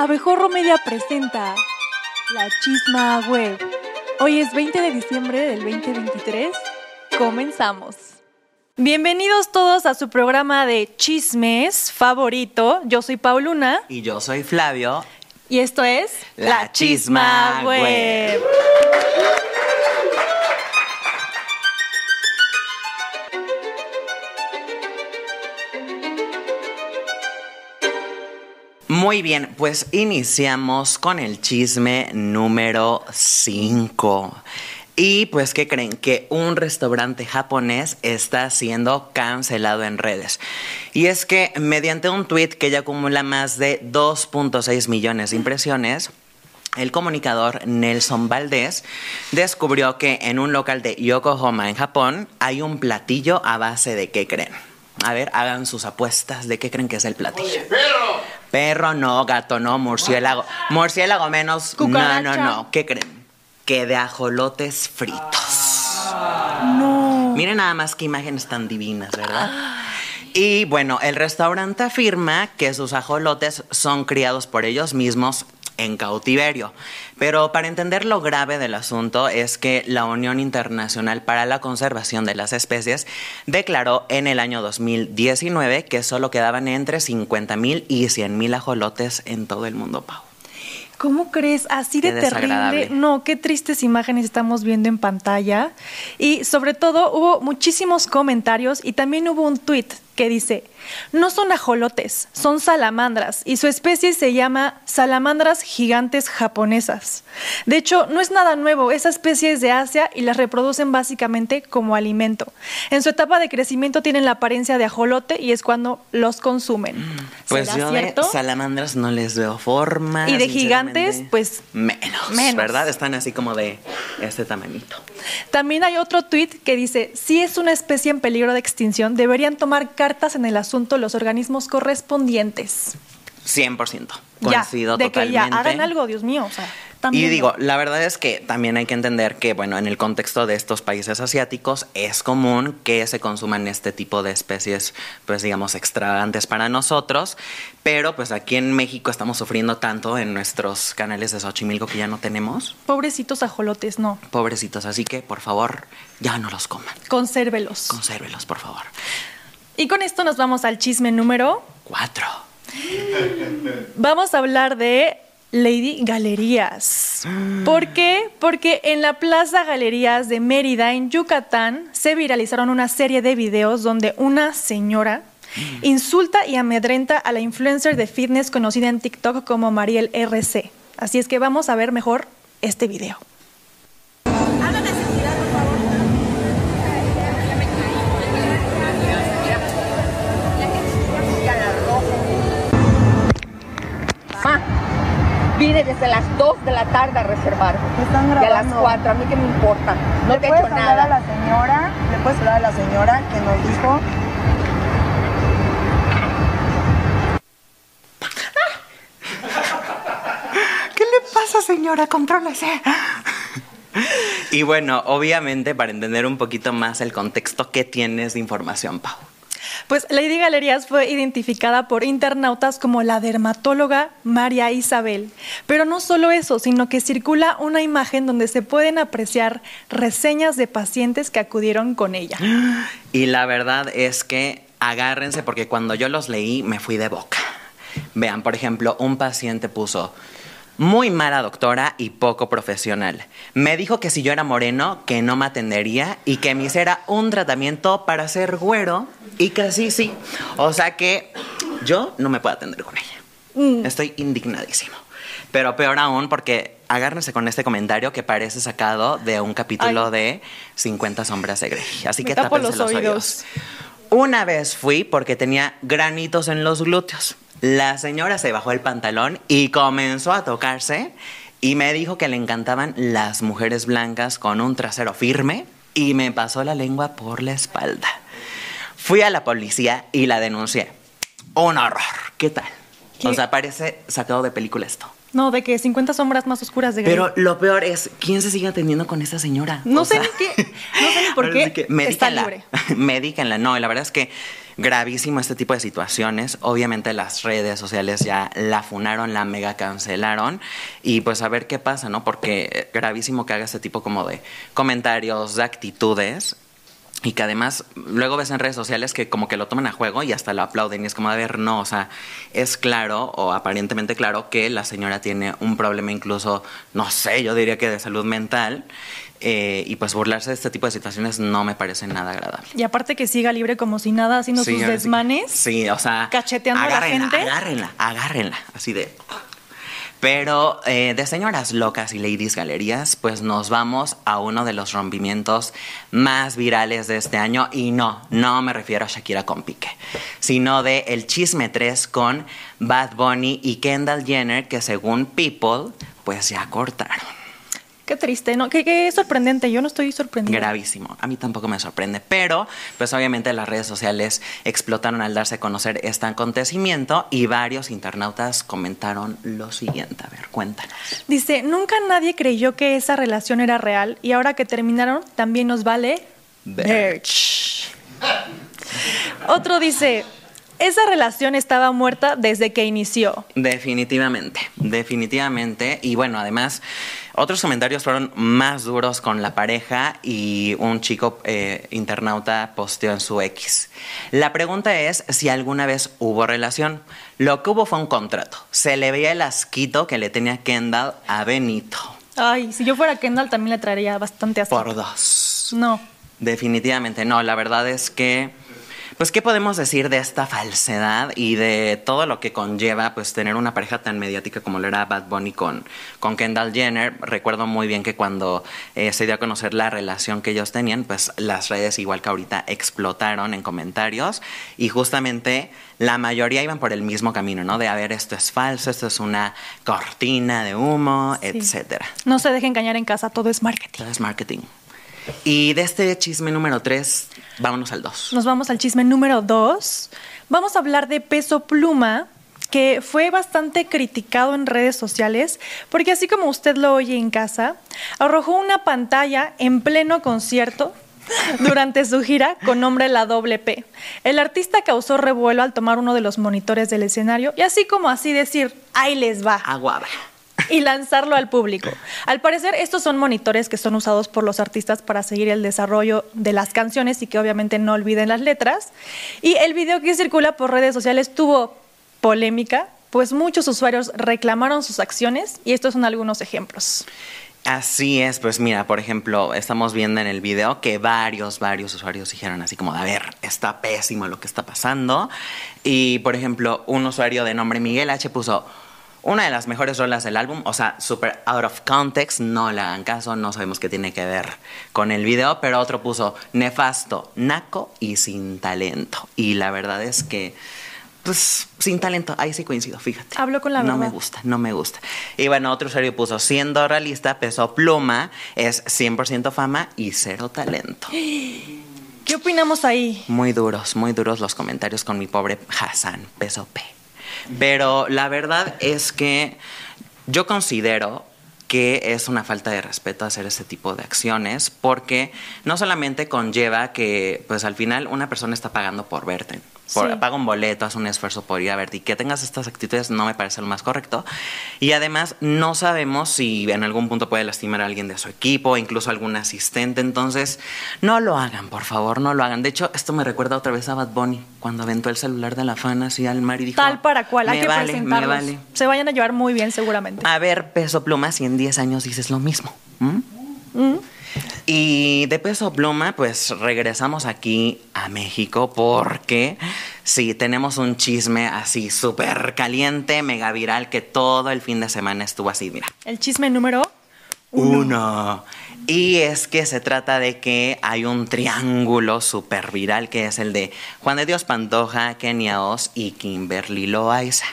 Abejorro Media presenta La Chisma Web. Hoy es 20 de diciembre del 2023. Comenzamos. Bienvenidos todos a su programa de chismes favorito. Yo soy Pauluna Y yo soy Flavio. y esto es La Chisma Web. Muy bien, pues iniciamos con el chisme número 5. Y pues, ¿qué creen? Que un restaurante japonés está siendo cancelado en redes. Y es que mediante un tweet que ya acumula más de 2.6 millones de impresiones, el comunicador Nelson Valdés descubrió que en un local de Yokohama, en Japón, hay un platillo a base de qué creen. A ver, hagan sus apuestas de qué creen que es el platillo. Perro no, gato no, murciélago. Murciélago menos. Cucaracha. No, no, no. ¿Qué creen? Que de ajolotes fritos. No. Miren nada más qué imágenes tan divinas, ¿verdad? Y bueno, el restaurante afirma que sus ajolotes son criados por ellos mismos en cautiverio. Pero para entender lo grave del asunto es que la Unión Internacional para la Conservación de las Especies declaró en el año 2019 que solo quedaban entre 50 mil y 100 mil ajolotes en todo el mundo, Pau. ¿Cómo crees? Así de terrible. No, qué tristes imágenes estamos viendo en pantalla. Y sobre todo hubo muchísimos comentarios y también hubo un tweet que dice, no son ajolotes, son salamandras y su especie se llama salamandras gigantes japonesas. De hecho, no es nada nuevo, esa especie es de Asia y las reproducen básicamente como alimento. En su etapa de crecimiento tienen la apariencia de ajolote y es cuando los consumen. Pues ¿Será yo cierto? de salamandras no les veo forma. Y de gigantes, pues, menos, menos. ¿verdad? Están así como de este tamañito. También hay otro tuit que dice, si es una especie en peligro de extinción, deberían tomar cartas en el asunto los organismos correspondientes. 100%. Ya, Coincido de que ya hagan algo, Dios mío. O sea, Y también digo, no. la verdad es que también hay que entender que, bueno, en el contexto de estos países asiáticos es común que se consuman este tipo de especies, pues digamos, extravagantes para nosotros, pero pues aquí en México estamos sufriendo tanto en nuestros canales de Xochimilco que ya no tenemos. Pobrecitos ajolotes, no. Pobrecitos, así que por favor, ya no los coman. Consérvelos. Consérvelos, por favor. Y con esto nos vamos al chisme número. Cuatro. Vamos a hablar de Lady Galerías. ¿Por qué? Porque en la Plaza Galerías de Mérida, en Yucatán, se viralizaron una serie de videos donde una señora insulta y amedrenta a la influencer de fitness conocida en TikTok como Mariel RC. Así es que vamos a ver mejor este video. Vine desde las 2 de la tarde a reservar. ¿Qué están Y a las grabando? 4, a mí que me importa. No ¿Le te he hecho hablar a nada. la señora? ¿Le puedes hablar a la señora que nos dijo? ¿Qué le pasa, señora? Contrólese. Y bueno, obviamente para entender un poquito más el contexto, ¿qué tienes de información, Pau? Pues Lady Galerías fue identificada por internautas como la dermatóloga María Isabel. Pero no solo eso, sino que circula una imagen donde se pueden apreciar reseñas de pacientes que acudieron con ella. Y la verdad es que agárrense porque cuando yo los leí me fui de boca. Vean, por ejemplo, un paciente puso, muy mala doctora y poco profesional. Me dijo que si yo era moreno, que no me atendería y que me hiciera un tratamiento para ser güero y que así sí. O sea que yo no me puedo atender con ella. Estoy indignadísimo. Pero peor aún porque agárrense con este comentario que parece sacado de un capítulo Ay. de 50 sombras de Grey. Así Me que tapo los los, oídos. oídos. Una vez fui porque tenía granitos en los glúteos. La señora se bajó el pantalón y comenzó a tocarse y me dijo que le encantaban las mujeres blancas con un trasero firme y me pasó la lengua por la espalda. Fui a la policía y la denuncié. Un horror. ¿Qué tal? ¿Qué? O sea, parece sacado de película esto. No, de que 50 sombras más oscuras de Grey. Pero lo peor es, ¿quién se sigue atendiendo con esa señora? No O sé sea, ni qué- no sé ni por qué que está libre. medíquenla. No, la verdad es que gravísimo este tipo de situaciones. Obviamente las redes sociales ya la funaron, la mega cancelaron y pues a ver qué pasa, ¿no? Porque gravísimo que haga este tipo como de comentarios, de actitudes y que además luego ves en redes sociales que como que lo toman a juego y hasta lo aplauden y es como a ver, no, o sea, es claro o aparentemente claro que la señora tiene un problema incluso, no sé, yo diría que de salud mental eh, y pues burlarse de este tipo de situaciones no me parece nada agradable. Y aparte que siga libre como si nada, haciendo Sí, sus sí desmanes. Sí, o sea. cacheteando a la agárrenla, gente. Agárrenla, agárrenla, así de. Pero eh, de señoras locas y ladies galerías, pues nos vamos a uno de los rompimientos más virales de este año. Y no, no me refiero a Shakira con Pique, sino de El Chisme 3 con Bad Bunny y Kendall Jenner, que según People, pues ya cortaron. Qué triste, ¿no? Qué, qué sorprendente. Yo no estoy sorprendida. Gravísimo. A mí tampoco me sorprende, pero pues obviamente las redes sociales explotaron al darse a conocer este acontecimiento y varios internautas comentaron lo siguiente. A ver, cuéntanos. Dice, nunca nadie creyó que esa relación era real y ahora que terminaron también nos vale Verge. Otro dice, esa relación estaba muerta desde que inició. Definitivamente, definitivamente. Y bueno, además, otros comentarios fueron más duros con la pareja y un chico eh, internauta posteó en su X. La pregunta es si alguna vez hubo relación. Lo que hubo fue un contrato. Se le veía el asquito que le tenía Kendall a Benito. Ay, si yo fuera Kendall también le traería bastante asco. Por dos. No. Definitivamente no. La verdad es que, pues, ¿qué podemos decir de esta falsedad y de todo lo que conlleva, pues, tener una pareja tan mediática como lo era Bad Bunny con, con Kendall Jenner? Recuerdo muy bien que cuando eh, se dio a conocer la relación que ellos tenían, pues, las redes, igual que ahorita, explotaron en comentarios y justamente la mayoría iban por el mismo camino, ¿no? De, a ver, esto es falso, esto es una cortina de humo, Sí. etcétera. No se deje engañar en casa, todo es marketing. Todo es marketing. Y de este chisme número 3, vámonos al 2. Nos vamos al chisme número dos. Vamos a hablar de Peso Pluma, que fue bastante criticado en redes sociales, porque así como usted lo oye en casa, arrojó una pantalla en pleno concierto durante su gira con nombre La Doble P. El artista causó revuelo al tomar uno de los monitores del escenario y así como así decir, ahí les va Aguada. Y lanzarlo al público. Al parecer, estos son monitores que son usados por los artistas para seguir el desarrollo de las canciones y que obviamente no olviden las letras. Y el video que circula por redes sociales tuvo polémica, pues muchos usuarios reclamaron sus acciones y estos son algunos ejemplos. Así es, pues mira, por ejemplo, estamos viendo en el video que varios, varios usuarios dijeron así como, a ver, está pésimo lo que está pasando. Y, por ejemplo, un usuario de nombre Miguel H puso una de las mejores rolas del álbum, o sea, super out of context, no le hagan caso, no sabemos qué tiene que ver con el video, pero otro puso nefasto, naco y sin talento. Y la verdad es que, pues, sin talento, ahí sí coincido, fíjate. Hablo con la No me verdad. gusta, no me gusta. Y bueno, otro usuario puso, siendo realista, peso pluma, es 100% fama y cero talento. ¿Qué opinamos ahí? Muy duros, muy duros los comentarios con mi pobre Hassan, peso P. Pero la verdad es que yo considero que es una falta de respeto hacer este tipo de acciones porque no solamente conlleva que pues al final una persona está pagando por verte. Por, Sí. Paga un boleto, hace un esfuerzo por ir a verte y que tengas estas actitudes no me parece lo más correcto. Y además no sabemos si en algún punto puede lastimar a alguien de su equipo, incluso algún asistente. Entonces, no lo hagan, por favor, no lo hagan. De hecho, esto me recuerda otra vez a Bad Bunny, cuando aventó el celular de la fan así al mar y dijo... Tal para cual, hay "Me que vale, me vale". Se vayan a llevar muy bien seguramente. A ver, peso pluma, si en 10 años dices lo mismo. Mm. Y de peso pluma, pues regresamos aquí a México porque sí, tenemos un chisme así súper caliente, mega viral, que todo el fin de semana estuvo así, mira. El chisme número Uno. Y es que se trata de que hay un triángulo súper viral que es el de Juan de Dios Pantoja, Kenia Oz y Kimberly Loaiza.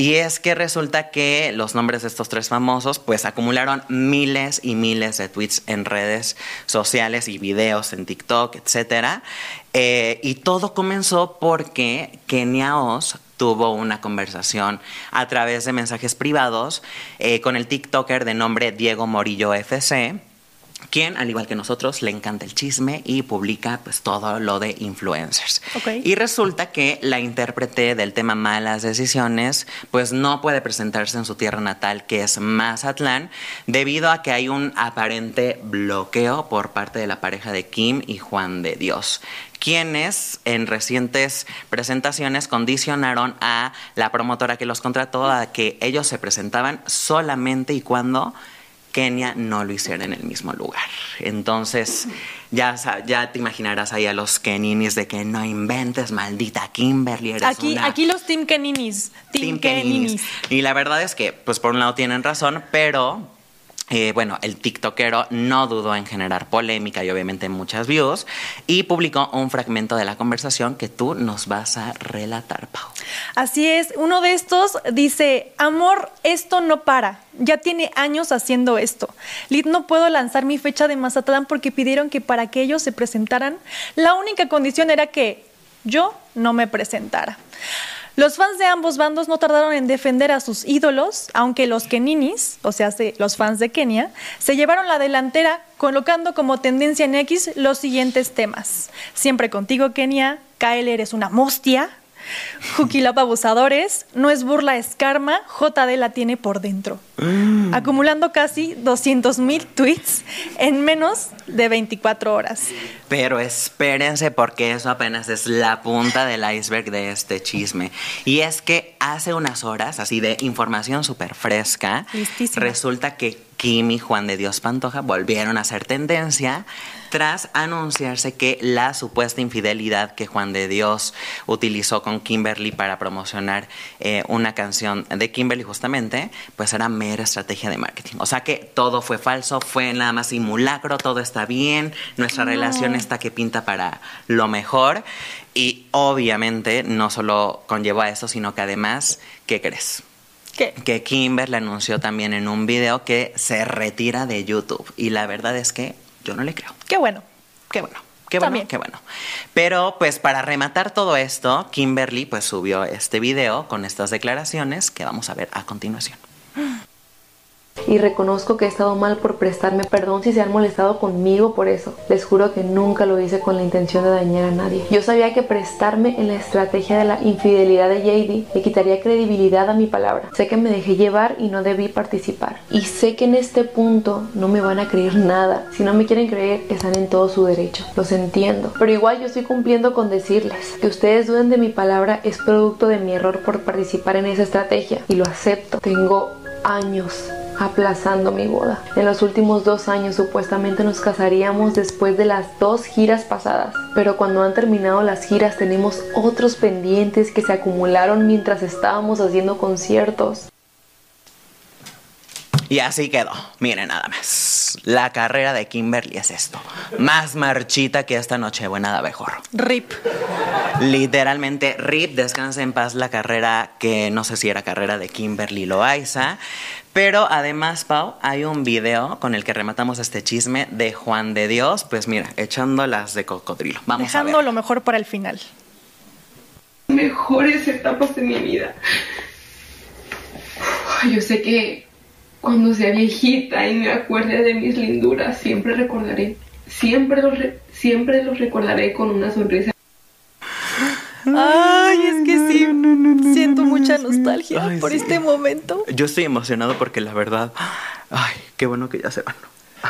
Y es que resulta que los nombres de estos tres famosos pues acumularon miles y miles de tweets en redes sociales y videos en TikTok, etcétera. Eh, y todo comenzó porque Kenia Oz tuvo una conversación a través de mensajes privados eh, con el TikToker de nombre Diego Morillo FC. Quien, al igual que nosotros, le encanta el chisme y publica pues todo lo de influencers. Y resulta que la intérprete del tema malas decisiones pues no puede presentarse en su tierra natal que es Mazatlán debido a que hay un aparente bloqueo por parte de la pareja de Kim y Juan de Dios quienes en recientes presentaciones condicionaron a la promotora que los contrató a que ellos se presentaban solamente y cuando Kenia no lo hiciera en el mismo lugar. Entonces, ya, ya te imaginarás ahí a los Keninis de que no inventes, maldita Kimberly. Eres Aquí, una aquí los Team Keninis. Team, Team Keninis. Keninis. Y la verdad es que, pues por un lado tienen razón, pero eh, bueno, el TikTokero no dudó en generar polémica y obviamente muchas views y publicó un fragmento de la conversación que tú nos vas a relatar, Pau. Así es, uno de estos dice, amor, esto no para, ya tiene años haciendo esto. Lid, no puedo lanzar mi fecha de Mazatlán porque pidieron que para que ellos se presentaran, la única condición era que yo no me presentara. Los fans de ambos bandos no tardaron en defender a sus ídolos, aunque los Keninis, o sea, se- los fans de Kenia, se llevaron la delantera colocando como tendencia en X los siguientes temas. Siempre contigo, Kenia, Kael eres una mostia, Jukilapa abusadores, no es burla, es karma, JD la tiene por dentro. Acumulando casi 200 mil tweets en menos de 24 horas. Pero espérense porque eso apenas es la punta del iceberg de este chisme. Y es que hace unas horas, así de información súper fresca, resulta que Kim y Juan de Dios Pantoja volvieron a hacer tendencia tras anunciarse que la supuesta infidelidad que Juan de Dios utilizó con Kimberly para promocionar eh, una canción de Kimberly justamente, pues era mera estrategia de marketing. O sea que todo fue falso, fue nada más simulacro, todo está bien, nuestra relación está que pinta para lo mejor y obviamente no solo conllevó a eso, sino que además, ¿qué crees? ¿Qué? que Kimber le anunció también en un video que se retira de YouTube. Y la verdad es que yo no le creo. Qué bueno. Qué bueno. Qué bueno, También. qué bueno. Pero pues para rematar todo esto, Kimberly pues subió este video con estas declaraciones que vamos a ver a continuación. y reconozco que he estado mal por prestarme perdón si se han molestado conmigo por eso. Les juro que nunca lo hice con la intención de dañar a nadie. Yo sabía que prestarme en la estrategia de la infidelidad de JD le quitaría credibilidad a mi palabra. Sé que me dejé llevar y no debí participar. Y sé que en este punto no me van a creer nada. Si no me quieren creer, están en todo su derecho. Los entiendo. Pero igual yo estoy cumpliendo con decirles que ustedes duden de mi palabra es producto de mi error por participar en esa estrategia. Y lo acepto. Tengo años aplazando mi boda. En los últimos dos años supuestamente nos casaríamos después de las dos giras pasadas, pero cuando han terminado las giras tenemos otros pendientes que se acumularon mientras estábamos haciendo conciertos. Y así quedó. Miren nada más. La carrera de Kimberly es esto. Más marchita que esta Nochebuena de abejorro. RIP. Literalmente, RIP, descansa en paz la carrera que no sé si era carrera de Kimberly Loaiza. Pero además, Pau, hay un video con el que rematamos este chisme de Juan de Dios. Pues mira, echando las de cocodrilo. Vamos Dejando a ver. lo mejor para el final. mejores etapas de mi vida. Yo sé que cuando sea viejita y me acuerde de mis linduras, siempre recordaré, siempre los, re- siempre los recordaré con una sonrisa. Ay, es que sí. Siento mucha nostalgia Ay, por sí. este momento. Yo estoy emocionado porque la verdad, ay, qué bueno que ya se van.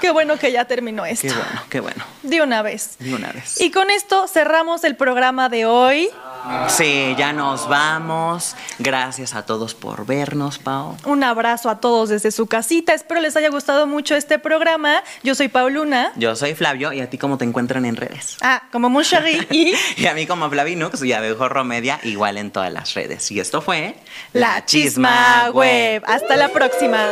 Qué bueno que ya terminó esto. Qué bueno, qué bueno. De una vez. De una vez. Y con esto cerramos el programa de hoy. Sí, ya nos vamos. Gracias a todos por vernos, Pau. Un abrazo a todos desde su casita. Espero les haya gustado mucho este programa. Yo soy Pauluna. Yo soy Flavio y a ti cómo te encuentran en redes. Ah, como Moncherry y Y a mí como Flavinux y a Abejorro Media igual en todas las redes. Y esto fue La Chisma Web. Hasta la próxima.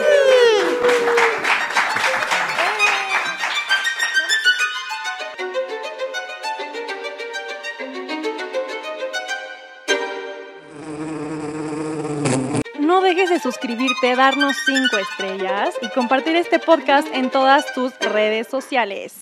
Dejes de suscribirte, darnos 5 estrellas y compartir este podcast en todas tus redes sociales.